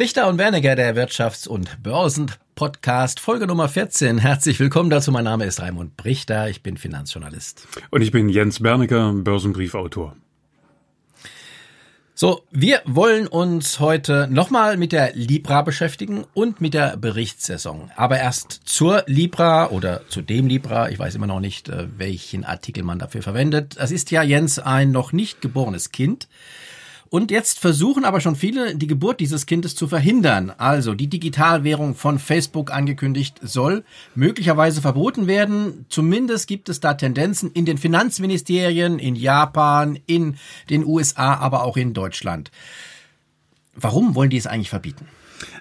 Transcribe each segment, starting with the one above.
Richter und Werniger, der Wirtschafts- und Börsen-Podcast, Folge Nummer 14. Herzlich willkommen dazu. Mein Name ist Raimund Brichter, ich bin Finanzjournalist. Und ich bin Jens Bernecker, Börsenbriefautor. So, wir wollen uns heute nochmal mit der Libra beschäftigen und mit der Berichtssaison. Aber erst zur Libra oder zu dem Libra. Ich weiß immer noch nicht, äh, welchen Artikel man dafür verwendet. Das ist ja, Jens, ein noch nicht geborenes Kind. Und jetzt versuchen aber schon viele, die Geburt dieses Kindes zu verhindern. Also die Digitalwährung von Facebook angekündigt soll möglicherweise verboten werden. Zumindest gibt es da Tendenzen in den Finanzministerien, in Japan, in den USA, aber auch in Deutschland. Warum wollen die es eigentlich verbieten?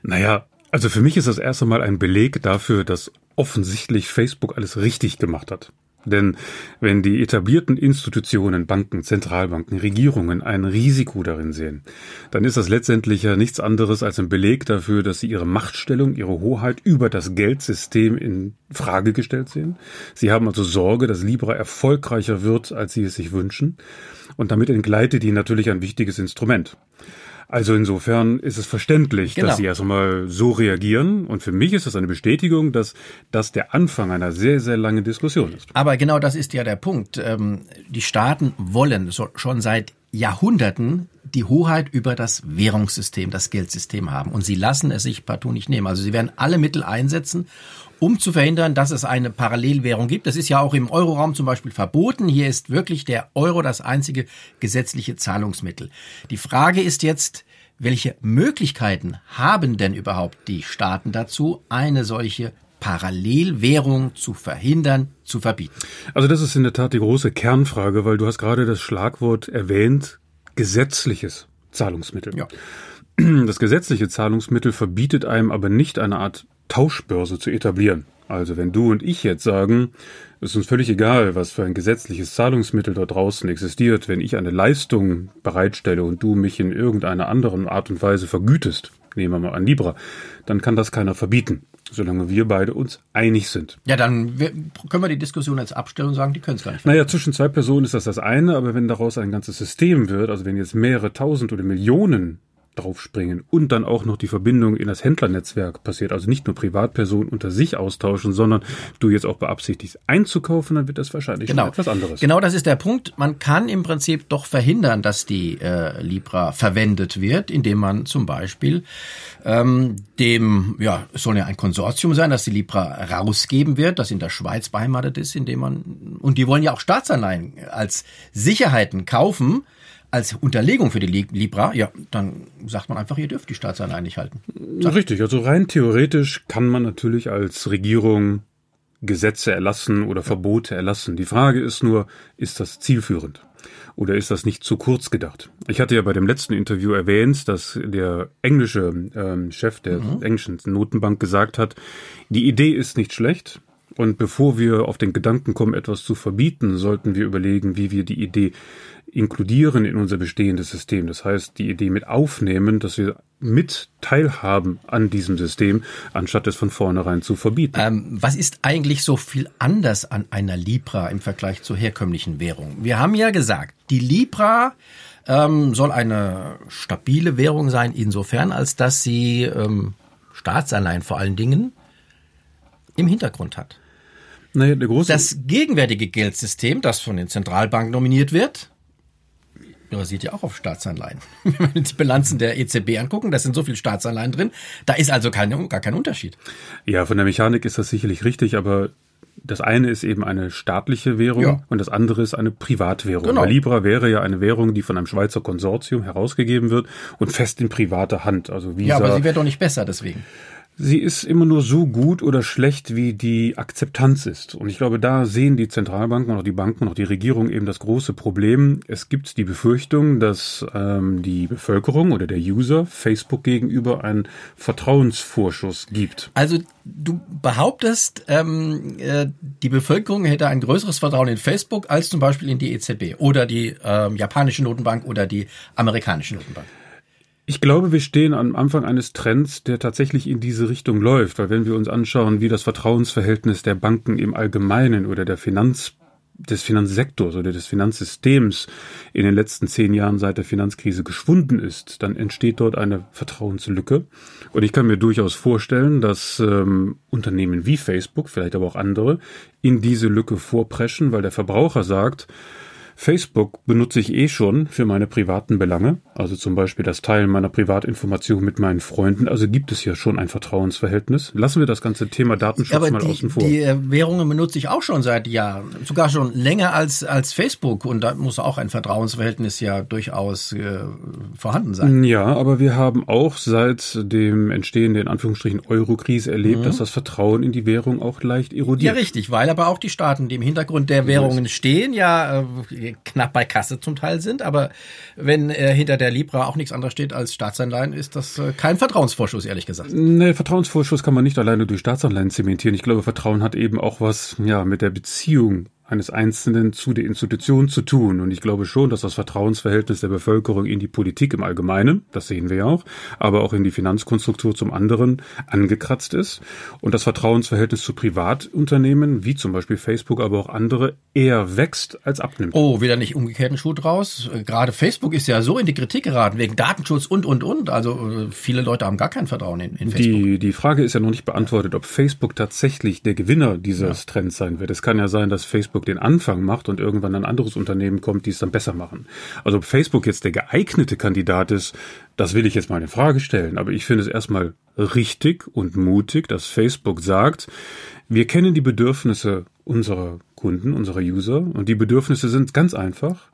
Naja, also für mich ist das erst einmal ein Beleg dafür, dass offensichtlich Facebook alles richtig gemacht hat. Denn wenn die etablierten Institutionen, Banken, Zentralbanken, Regierungen ein Risiko darin sehen, dann ist das letztendlich ja nichts anderes als ein Beleg dafür, dass sie ihre Machtstellung, ihre Hoheit über das Geldsystem in Frage gestellt sehen. Sie haben also Sorge, dass Libra erfolgreicher wird, als sie es sich wünschen. Und damit entgleitet ihnen natürlich ein wichtiges Instrument. Also insofern ist es verständlich, genau. dass sie erst einmal so reagieren. Und für mich ist das eine Bestätigung, dass das der Anfang einer sehr, sehr langen Diskussion ist. Aber genau das ist ja der Punkt. Ähm, die Staaten wollen schon seit Jahrhunderten die Hoheit über das Währungssystem, das Geldsystem haben. Und sie lassen es sich partout nicht nehmen. Also sie werden alle Mittel einsetzen, um zu verhindern, dass es eine Parallelwährung gibt. Das ist ja auch im Euroraum zum Beispiel verboten. Hier ist wirklich der Euro das einzige gesetzliche Zahlungsmittel. Die Frage ist jetzt, welche Möglichkeiten haben denn überhaupt die Staaten dazu, eine solche Parallelwährung zu verhindern, zu verbieten? Also das ist in der Tat die große Kernfrage, weil du hast gerade das Schlagwort erwähnt, gesetzliches Zahlungsmittel. Ja. Das gesetzliche Zahlungsmittel verbietet einem aber nicht eine Art Tauschbörse zu etablieren. Also wenn du und ich jetzt sagen, es ist uns völlig egal, was für ein gesetzliches Zahlungsmittel dort draußen existiert, wenn ich eine Leistung bereitstelle und du mich in irgendeiner anderen Art und Weise vergütest, nehmen wir mal an Libra, dann kann das keiner verbieten, solange wir beide uns einig sind. Ja, dann können wir die Diskussion jetzt abstellen und sagen, die können es gar nicht. Verbieten. Naja, zwischen zwei Personen ist das das eine, aber wenn daraus ein ganzes System wird, also wenn jetzt mehrere tausend oder Millionen draufspringen und dann auch noch die Verbindung in das Händlernetzwerk passiert, also nicht nur Privatpersonen unter sich austauschen, sondern du jetzt auch beabsichtigst einzukaufen, dann wird das wahrscheinlich genau. etwas anderes. Genau, das ist der Punkt. Man kann im Prinzip doch verhindern, dass die äh, Libra verwendet wird, indem man zum Beispiel ähm, dem, ja, es soll ja ein Konsortium sein, dass die Libra rausgeben wird, das in der Schweiz beheimatet ist, indem man, und die wollen ja auch Staatsanleihen als Sicherheiten kaufen, als Unterlegung für die Libra, ja, dann sagt man einfach, ihr dürft die Staatsanleihen nicht halten. Sag. Richtig, also rein theoretisch kann man natürlich als Regierung Gesetze erlassen oder Verbote erlassen. Die Frage ist nur, ist das zielführend? Oder ist das nicht zu kurz gedacht? Ich hatte ja bei dem letzten Interview erwähnt, dass der englische ähm, Chef der mhm. englischen Notenbank gesagt hat, die Idee ist nicht schlecht, und bevor wir auf den Gedanken kommen, etwas zu verbieten, sollten wir überlegen, wie wir die Idee inkludieren in unser bestehendes System. Das heißt, die Idee mit aufnehmen, dass wir mit teilhaben an diesem System, anstatt es von vornherein zu verbieten. Ähm, was ist eigentlich so viel anders an einer Libra im Vergleich zur herkömmlichen Währung? Wir haben ja gesagt, die Libra ähm, soll eine stabile Währung sein, insofern, als dass sie ähm, Staatsanleihen vor allen Dingen im Hintergrund hat. Große das gegenwärtige Geldsystem, das von den Zentralbanken nominiert wird, basiert ja auch auf Staatsanleihen. Wenn wir die Bilanzen der EZB angucken, da sind so viele Staatsanleihen drin, da ist also kein, gar kein Unterschied. Ja, von der Mechanik ist das sicherlich richtig, aber das eine ist eben eine staatliche Währung ja. und das andere ist eine Privatwährung. Genau. Weil Libra wäre ja eine Währung, die von einem Schweizer Konsortium herausgegeben wird und fest in privater Hand. Also Visa. Ja, aber sie wäre doch nicht besser deswegen. Sie ist immer nur so gut oder schlecht, wie die Akzeptanz ist. Und ich glaube, da sehen die Zentralbanken und auch die Banken und auch die Regierung eben das große Problem. Es gibt die Befürchtung, dass ähm, die Bevölkerung oder der User Facebook gegenüber einen Vertrauensvorschuss gibt. Also du behauptest, ähm, äh, die Bevölkerung hätte ein größeres Vertrauen in Facebook als zum Beispiel in die EZB oder die ähm, japanische Notenbank oder die amerikanische Notenbank. Ich glaube, wir stehen am Anfang eines Trends, der tatsächlich in diese Richtung läuft, weil wenn wir uns anschauen, wie das Vertrauensverhältnis der Banken im Allgemeinen oder der Finanz des Finanzsektors oder des Finanzsystems in den letzten zehn Jahren seit der Finanzkrise geschwunden ist, dann entsteht dort eine Vertrauenslücke. Und ich kann mir durchaus vorstellen, dass ähm, Unternehmen wie Facebook, vielleicht aber auch andere, in diese Lücke vorpreschen, weil der Verbraucher sagt, Facebook benutze ich eh schon für meine privaten Belange, also zum Beispiel das Teilen meiner Privatinformationen mit meinen Freunden. Also gibt es ja schon ein Vertrauensverhältnis. Lassen wir das ganze Thema Datenschutz Aber mal die, außen vor. Die Währungen benutze ich auch schon seit Jahren, sogar schon länger als als Facebook und da muss auch ein Vertrauensverhältnis ja durchaus äh, vorhanden sein. Ja, aber wir haben auch seit dem Entstehen der in Anführungsstrichen Euro-Krise erlebt, mhm. dass das Vertrauen in die Währung auch leicht erodiert. Ja, richtig, weil aber auch die Staaten, die im Hintergrund der Währungen stehen, ja äh, knapp bei Kasse zum Teil sind. Aber wenn äh, hinter der Libra auch nichts anderes steht als Staatsanleihen, ist das äh, kein Vertrauensvorschuss, ehrlich gesagt. Nee, Vertrauensvorschuss kann man nicht alleine durch Staatsanleihen zementieren. Ich glaube, Vertrauen hat eben auch was ja mit der Beziehung eines Einzelnen zu der Institution zu tun. Und ich glaube schon, dass das Vertrauensverhältnis der Bevölkerung in die Politik im Allgemeinen, das sehen wir ja auch, aber auch in die Finanzkonstruktur zum anderen angekratzt ist. Und das Vertrauensverhältnis zu Privatunternehmen, wie zum Beispiel Facebook, aber auch andere, eher wächst als abnimmt. Oh, wieder nicht umgekehrten Schuh draus. Gerade Facebook ist ja so in die Kritik geraten wegen Datenschutz und, und, und. Also äh, viele Leute haben gar kein Vertrauen in, in Facebook. Die, die Frage ist ja noch nicht beantwortet, ob Facebook tatsächlich der Gewinner dieses ja. Trends sein wird. Es kann ja sein, dass Facebook Facebook den Anfang macht und irgendwann ein anderes Unternehmen kommt, die es dann besser machen. Also ob Facebook jetzt der geeignete Kandidat ist, das will ich jetzt mal in Frage stellen. Aber ich finde es erstmal richtig und mutig, dass Facebook sagt, wir kennen die Bedürfnisse unserer Kunden, unserer User und die Bedürfnisse sind ganz einfach.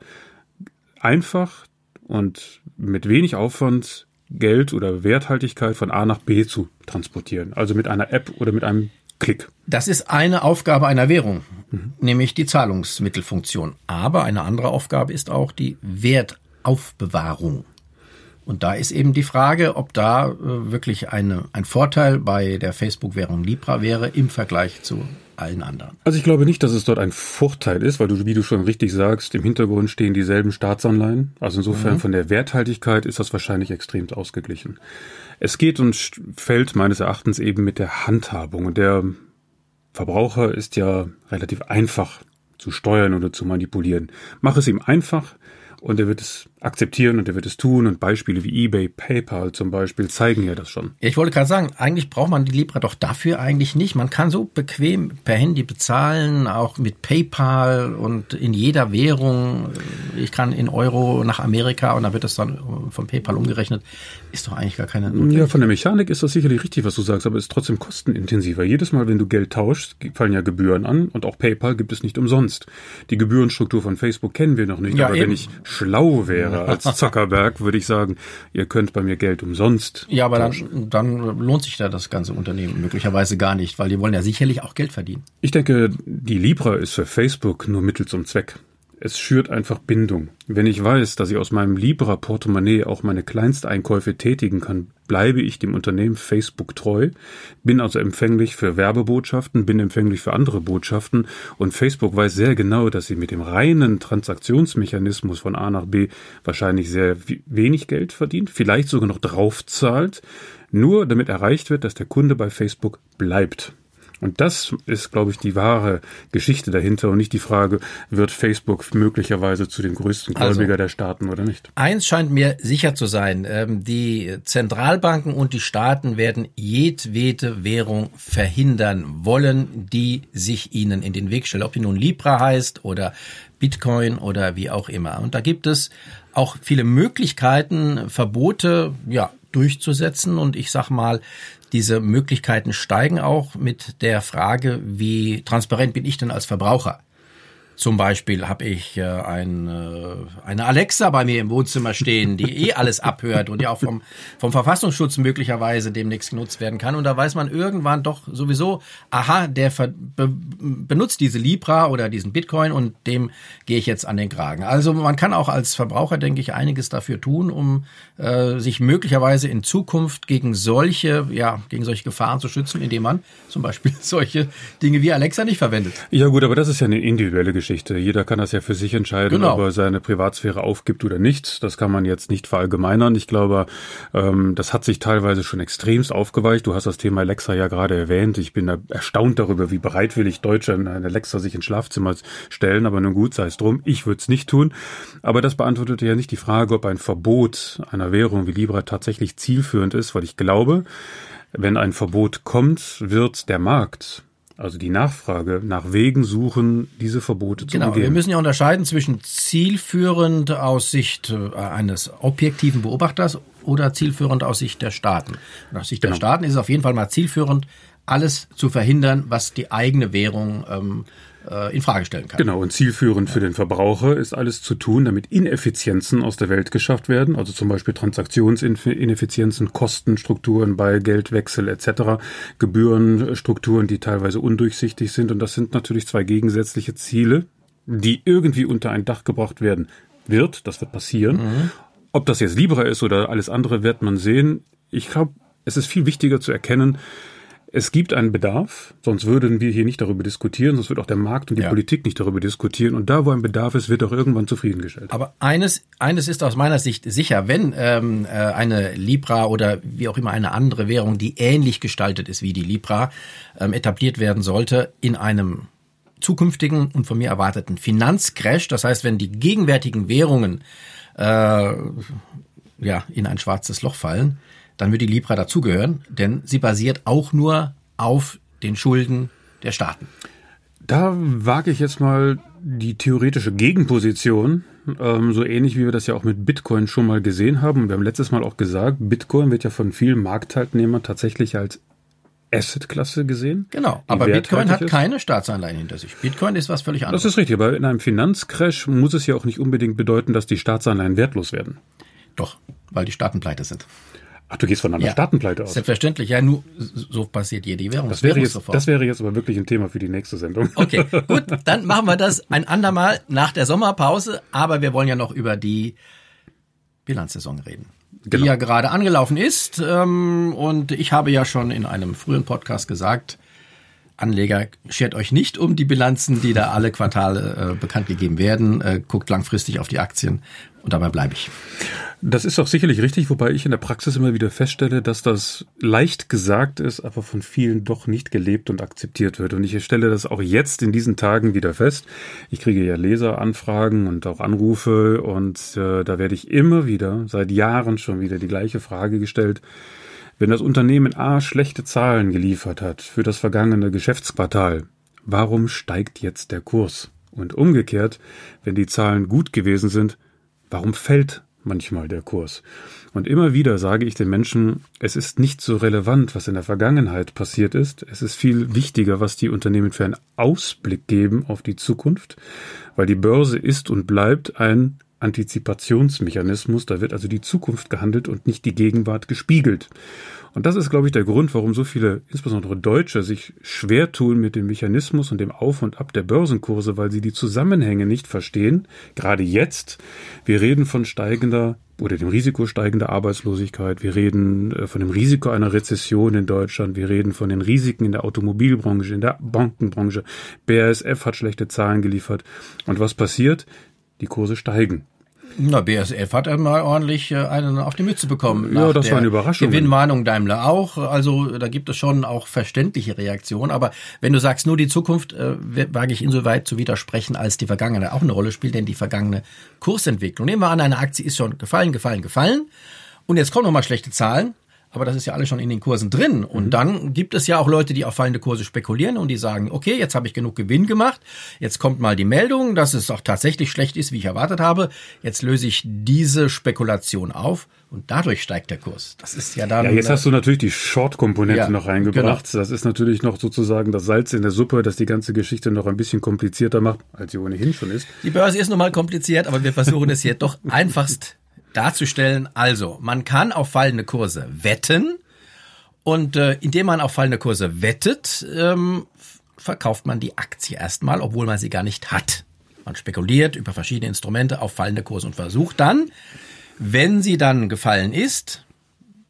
Einfach und mit wenig Aufwand Geld oder Werthaltigkeit von A nach B zu transportieren. Also mit einer App oder mit einem Klick. Das ist eine Aufgabe einer Währung, mhm. nämlich die Zahlungsmittelfunktion. Aber eine andere Aufgabe ist auch die Wertaufbewahrung. Und da ist eben die Frage, ob da äh, wirklich eine, ein Vorteil bei der Facebook-Währung Libra wäre im Vergleich zu allen anderen. Also ich glaube nicht, dass es dort ein Vorteil ist, weil du, wie du schon richtig sagst, im Hintergrund stehen dieselben Staatsanleihen. Also insofern mhm. von der Werthaltigkeit ist das wahrscheinlich extrem ausgeglichen. Es geht und fällt meines Erachtens eben mit der Handhabung. Der Verbraucher ist ja relativ einfach zu steuern oder zu manipulieren. Mach es ihm einfach, und er wird es akzeptieren und er wird es tun und Beispiele wie eBay, PayPal zum Beispiel zeigen ja das schon. Ja, ich wollte gerade sagen, eigentlich braucht man die Libra doch dafür eigentlich nicht. Man kann so bequem per Handy bezahlen, auch mit PayPal und in jeder Währung. Ich kann in Euro nach Amerika und dann wird das dann von PayPal umgerechnet. Ist doch eigentlich gar keine Notwendigkeit. Ja, von der Mechanik ist das sicherlich richtig, was du sagst, aber es ist trotzdem kostenintensiver. Jedes Mal, wenn du Geld tauschst, fallen ja Gebühren an und auch PayPal gibt es nicht umsonst. Die Gebührenstruktur von Facebook kennen wir noch nicht, ja, aber eben. wenn ich schlau wäre als Zuckerberg, würde ich sagen, ihr könnt bei mir Geld umsonst. Ja, aber dann, dann lohnt sich da das ganze Unternehmen möglicherweise gar nicht, weil die wollen ja sicherlich auch Geld verdienen. Ich denke, die Libra ist für Facebook nur Mittel zum Zweck. Es schürt einfach Bindung. Wenn ich weiß, dass ich aus meinem Libra-Portemonnaie auch meine Kleinsteinkäufe tätigen kann, bleibe ich dem Unternehmen Facebook treu, bin also empfänglich für Werbebotschaften, bin empfänglich für andere Botschaften und Facebook weiß sehr genau, dass sie mit dem reinen Transaktionsmechanismus von A nach B wahrscheinlich sehr wenig Geld verdient, vielleicht sogar noch draufzahlt, nur damit erreicht wird, dass der Kunde bei Facebook bleibt. Und das ist, glaube ich, die wahre Geschichte dahinter und nicht die Frage, wird Facebook möglicherweise zu den größten Gläubiger also, der Staaten oder nicht? Eins scheint mir sicher zu sein. Ähm, die Zentralbanken und die Staaten werden jedwede Währung verhindern wollen, die sich ihnen in den Weg stellt. Ob die nun Libra heißt oder Bitcoin oder wie auch immer. Und da gibt es auch viele Möglichkeiten, Verbote, ja, durchzusetzen. Und ich sag mal, diese Möglichkeiten steigen auch mit der Frage, wie transparent bin ich denn als Verbraucher? Zum Beispiel habe ich äh, ein, äh, eine Alexa bei mir im Wohnzimmer stehen, die eh alles abhört und ja auch vom, vom Verfassungsschutz möglicherweise demnächst genutzt werden kann. Und da weiß man irgendwann doch sowieso, aha, der be, benutzt diese Libra oder diesen Bitcoin und dem gehe ich jetzt an den Kragen. Also man kann auch als Verbraucher, denke ich, einiges dafür tun, um äh, sich möglicherweise in Zukunft gegen solche, ja, gegen solche Gefahren zu schützen, indem man zum Beispiel solche Dinge wie Alexa nicht verwendet. Ja gut, aber das ist ja eine individuelle Geschichte. Privatgeschichte. Jeder kann das ja für sich entscheiden, Genau. ob er seine Privatsphäre aufgibt oder nicht. Das kann man jetzt nicht verallgemeinern. Ich glaube, ähm, das hat sich teilweise schon extremst aufgeweicht. Du hast das Thema Alexa ja gerade erwähnt. Ich bin da erstaunt darüber, wie bereitwillig Deutsche eine Alexa sich ins Schlafzimmer stellen. Aber nun gut, sei es drum. Ich würde es nicht tun. Aber das beantwortet ja nicht die Frage, ob ein Verbot einer Währung wie Libra tatsächlich zielführend ist, weil ich glaube, wenn ein Verbot kommt, wird der Markt, also die Nachfrage, nach Wegen suchen, diese Verbote zu Genau, wir müssen ja unterscheiden zwischen zielführend aus Sicht äh, eines objektiven Beobachters oder zielführend aus Sicht der Staaten. Aus Sicht der Genau. Staaten ist es auf jeden Fall mal zielführend, alles zu verhindern, was die eigene Währung ähm, äh, in Frage stellen kann. Genau, und zielführend für den Verbraucher ist alles zu tun, damit Ineffizienzen aus der Welt geschafft werden, also zum Beispiel Transaktionsineffizienzen, Kostenstrukturen bei Geldwechsel etc., Gebührenstrukturen, die teilweise undurchsichtig sind. Und das sind natürlich zwei gegensätzliche Ziele, die irgendwie unter ein Dach gebracht werden wird. Das wird passieren. Ob das jetzt Libra ist oder alles andere, wird man sehen. Ich glaube, es ist viel wichtiger zu erkennen, es gibt einen Bedarf, sonst würden wir hier nicht darüber diskutieren, sonst wird auch der Markt und die Ja. Politik nicht darüber diskutieren. Und da, wo ein Bedarf ist, wird auch irgendwann zufriedengestellt. Aber eines, eines ist aus meiner Sicht sicher, wenn ähm, äh, eine Libra oder wie auch immer eine andere Währung, die ähnlich gestaltet ist wie die Libra, ähm, etabliert werden sollte in einem zukünftigen und von mir erwarteten Finanzcrash. Das heißt, wenn die gegenwärtigen Währungen äh, ja in ein schwarzes Loch fallen, dann wird die Libra dazugehören, denn sie basiert auch nur auf den Schulden der Staaten. Da wage ich jetzt mal die theoretische Gegenposition, ähm, so ähnlich wie wir das ja auch mit Bitcoin schon mal gesehen haben. Wir haben letztes Mal auch gesagt, Bitcoin wird ja von vielen Marktteilnehmern tatsächlich als Assetklasse gesehen. Genau, aber Bitcoin hat ist. keine Staatsanleihen hinter sich. Bitcoin ist was völlig anderes. Das ist richtig, aber in einem Finanzcrash muss es ja auch nicht unbedingt bedeuten, dass die Staatsanleihen wertlos werden. Doch, weil die Staaten pleite sind. Ach, du gehst von einer Staatenpleite aus. Selbstverständlich, ja, nur so passiert jede Währung. Das wäre, jetzt, das wäre jetzt aber wirklich ein Thema für die nächste Sendung. Okay, gut, dann machen wir das ein andermal nach der Sommerpause, aber wir wollen ja noch über die Bilanzsaison reden. Genau. Die ja gerade angelaufen ist. Ähm, und ich habe ja schon in einem frühen Podcast gesagt, Anleger, schert euch nicht um die Bilanzen, die da alle Quartale äh, bekannt gegeben werden. Äh, guckt langfristig auf die Aktien und dabei bleibe ich. Das ist auch sicherlich richtig, wobei ich in der Praxis immer wieder feststelle, dass das leicht gesagt ist, aber von vielen doch nicht gelebt und akzeptiert wird. Und ich stelle das auch jetzt in diesen Tagen wieder fest. Ich kriege ja Leseranfragen und auch Anrufe und äh, da werde ich immer wieder, seit Jahren schon wieder die gleiche Frage gestellt. Wenn das Unternehmen A schlechte Zahlen geliefert hat für das vergangene Geschäftsquartal, warum steigt jetzt der Kurs? Und umgekehrt, wenn die Zahlen gut gewesen sind, warum fällt manchmal der Kurs? Und immer wieder sage ich den Menschen, es ist nicht so relevant, was in der Vergangenheit passiert ist. Es ist viel wichtiger, was die Unternehmen für einen Ausblick geben auf die Zukunft, weil die Börse ist und bleibt ein Antizipationsmechanismus. Da wird also die Zukunft gehandelt und nicht die Gegenwart gespiegelt. Und das ist, glaube ich, der Grund, warum so viele, insbesondere Deutsche, sich schwer tun mit dem Mechanismus und dem Auf und Ab der Börsenkurse, weil sie die Zusammenhänge nicht verstehen. Gerade jetzt. Wir reden von steigender oder dem Risiko steigender Arbeitslosigkeit. Wir reden äh, von dem Risiko einer Rezession in Deutschland. Wir reden von den Risiken in der Automobilbranche, in der Bankenbranche. BASF hat schlechte Zahlen geliefert. Und was passiert? Die Kurse steigen. Na, BSF hat einmal ordentlich äh, einen auf die Mütze bekommen. Ja, das war eine Überraschung. Gewinnwarnung Daimler auch. Also da gibt es schon auch verständliche Reaktionen. Aber wenn du sagst, nur die Zukunft, äh, wage ich insoweit zu widersprechen, als die vergangene auch eine Rolle spielt, denn die vergangene Kursentwicklung. Nehmen wir an, eine Aktie ist schon gefallen, gefallen, gefallen. Und jetzt kommen nochmal schlechte Zahlen. Aber das ist ja alles schon in den Kursen drin. Und dann gibt es ja auch Leute, die auf fallende Kurse spekulieren und die sagen, okay, jetzt habe ich genug Gewinn gemacht. Jetzt kommt mal die Meldung, dass es auch tatsächlich schlecht ist, wie ich erwartet habe. Jetzt löse ich diese Spekulation auf und dadurch steigt der Kurs. Das ist ja dann. Ja, jetzt hast du natürlich die Short-Komponente Ja, noch reingebracht. Das ist natürlich noch sozusagen das Salz in der Suppe, das die ganze Geschichte noch ein bisschen komplizierter macht, als sie ohnehin schon ist. Die Börse ist nun mal kompliziert, aber wir versuchen es hier doch einfachst darzustellen. Also, man kann auf fallende Kurse wetten und äh, indem man auf fallende Kurse wettet, ähm, verkauft man die Aktie erstmal, obwohl man sie gar nicht hat. Man spekuliert über verschiedene Instrumente auf fallende Kurse und versucht dann, wenn sie dann gefallen ist,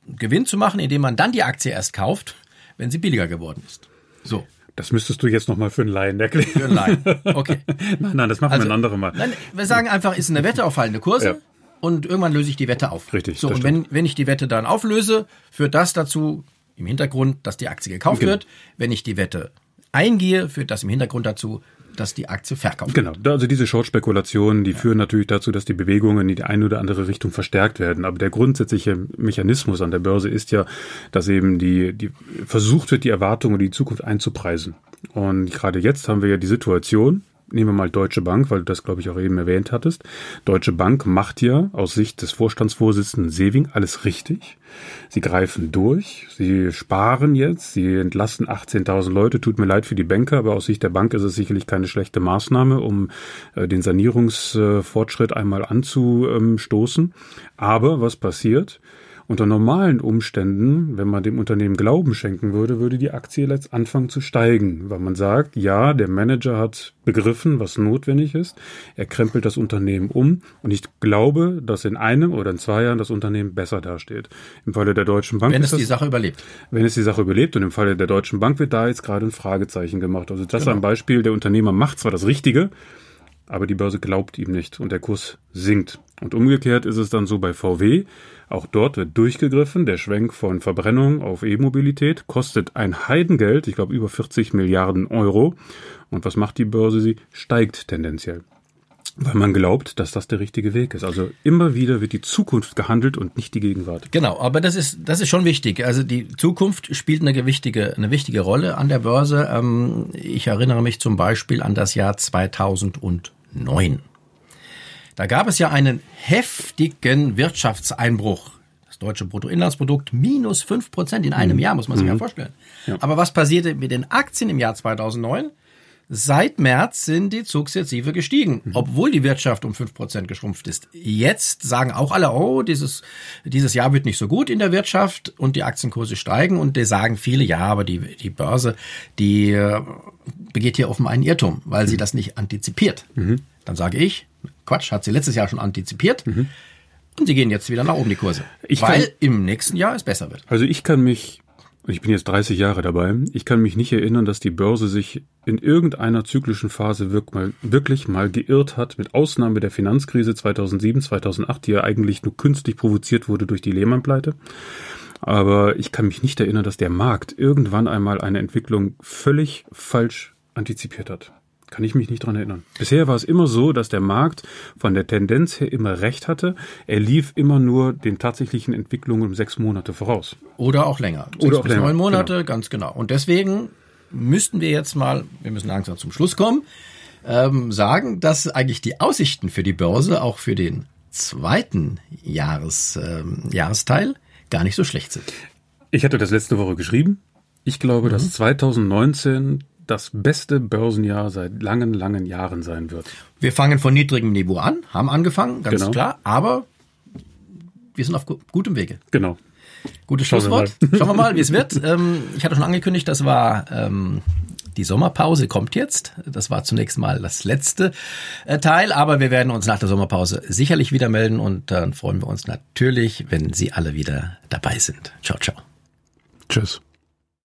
Gewinn zu machen, indem man dann die Aktie erst kauft, wenn sie billiger geworden ist. So. Das müsstest du jetzt nochmal für einen Laien erklären. Für einen Laien, okay. nein, nein, das machen also, wir ein anderes Mal. Nein, wir sagen einfach, ist eine Wette auf fallende Kurse. Ja. Und irgendwann löse ich die Wette auf. Richtig. So, und wenn, wenn ich die Wette dann auflöse, führt das dazu im Hintergrund, dass die Aktie gekauft genau. wird. Wenn ich die Wette eingehe, führt das im Hintergrund dazu, dass die Aktie verkauft genau. wird. Genau, also diese Short-Spekulationen, die ja. führen natürlich dazu, dass die Bewegungen in die eine oder andere Richtung verstärkt werden. Aber der grundsätzliche Mechanismus an der Börse ist ja, dass eben die, die versucht wird, die Erwartungen und die Zukunft einzupreisen. Und gerade jetzt haben wir ja die Situation, nehmen wir mal Deutsche Bank, weil du das, glaube ich, auch eben erwähnt hattest. Deutsche Bank macht ja aus Sicht des Vorstandsvorsitzenden Sewing alles richtig. Sie greifen durch, sie sparen jetzt, sie entlassen 18.000 Leute. Tut mir leid für die Banker, aber aus Sicht der Bank ist es sicherlich keine schlechte Maßnahme, um äh, den Sanierungsfortschritt einmal anzustoßen. Aber was passiert? Unter normalen Umständen, wenn man dem Unternehmen Glauben schenken würde, würde die Aktie jetzt anfangen zu steigen, weil man sagt, ja, der Manager hat begriffen, was notwendig ist. Er krempelt das Unternehmen um und ich glaube, dass in einem oder in zwei Jahren das Unternehmen besser dasteht. Im Falle der Deutschen Bank. Wenn es das, die Sache überlebt. Wenn es die Sache überlebt und im Falle der Deutschen Bank wird da jetzt gerade ein Fragezeichen gemacht. Also das genau. ist ein Beispiel, der Unternehmer macht zwar das Richtige, aber die Börse glaubt ihm nicht und der Kurs sinkt. Und umgekehrt ist es dann so bei VW. Auch dort wird durchgegriffen. Der Schwenk von Verbrennung auf E-Mobilität kostet ein Heidengeld, ich glaube über 40 Milliarden Euro. Und was macht die Börse? Sie steigt tendenziell. Weil man glaubt, dass das der richtige Weg ist. Also immer wieder wird die Zukunft gehandelt und nicht die Gegenwart. Genau, aber das ist, das ist schon wichtig. Also die Zukunft spielt eine gewichtige, eine wichtige Rolle an der Börse. Ähm, ich erinnere mich zum Beispiel an das Jahr 2009. Da gab es ja einen heftigen Wirtschaftseinbruch. Das deutsche Bruttoinlandsprodukt minus fünf Prozent in einem mhm. Jahr, muss man sich mhm. ja vorstellen. Ja. Aber was passierte mit den Aktien im Jahr 2009? Seit März sind die sukzessive gestiegen, mhm. obwohl die Wirtschaft um fünf Prozent geschrumpft ist. Jetzt sagen auch alle, oh, dieses, dieses Jahr wird nicht so gut in der Wirtschaft und die Aktienkurse steigen und die sagen viele, ja, aber die, die Börse, die äh, begeht hier offenbar einen Irrtum, weil mhm. sie das nicht antizipiert. Mhm. Dann sage ich, Quatsch, hat sie letztes Jahr schon antizipiert. Mhm. Und sie gehen jetzt wieder nach oben, die Kurse. Ich weil kann, im nächsten Jahr es besser wird. Also ich kann mich, ich bin jetzt 30 Jahre dabei, ich kann mich nicht erinnern, dass die Börse sich in irgendeiner zyklischen Phase wirklich mal geirrt hat, mit Ausnahme der Finanzkrise 2007, 2008, die ja eigentlich nur künstlich provoziert wurde durch die Lehman-Pleite. Aber ich kann mich nicht erinnern, dass der Markt irgendwann einmal eine Entwicklung völlig falsch antizipiert hat. Kann ich mich nicht dran erinnern. Bisher war es immer so, dass der Markt von der Tendenz her immer recht hatte. Er lief immer nur den tatsächlichen Entwicklungen um sechs Monate voraus. Oder auch länger. Sechs Oder auch länger. neun Monate, genau. ganz genau. Und deswegen müssten wir jetzt mal, wir müssen langsam zum Schluss kommen, ähm, sagen, dass eigentlich die Aussichten für die Börse auch für den zweiten Jahres, ähm, Jahresteil gar nicht so schlecht sind. Ich hatte das letzte Woche geschrieben. Ich glaube, mhm. dass 2019 das beste Börsenjahr seit langen, langen Jahren sein wird. Wir fangen von niedrigem Niveau an, haben angefangen, ganz genau. klar, aber wir sind auf gutem Wege. Genau. Gutes Schlusswort. Schauen wir mal, mal wie es wird. Ähm, ich hatte schon angekündigt, das war ähm, die Sommerpause kommt jetzt. Das war zunächst mal das letzte äh, Teil, aber wir werden uns nach der Sommerpause sicherlich wieder melden und dann freuen wir uns natürlich, wenn Sie alle wieder dabei sind. Ciao, ciao. Tschüss.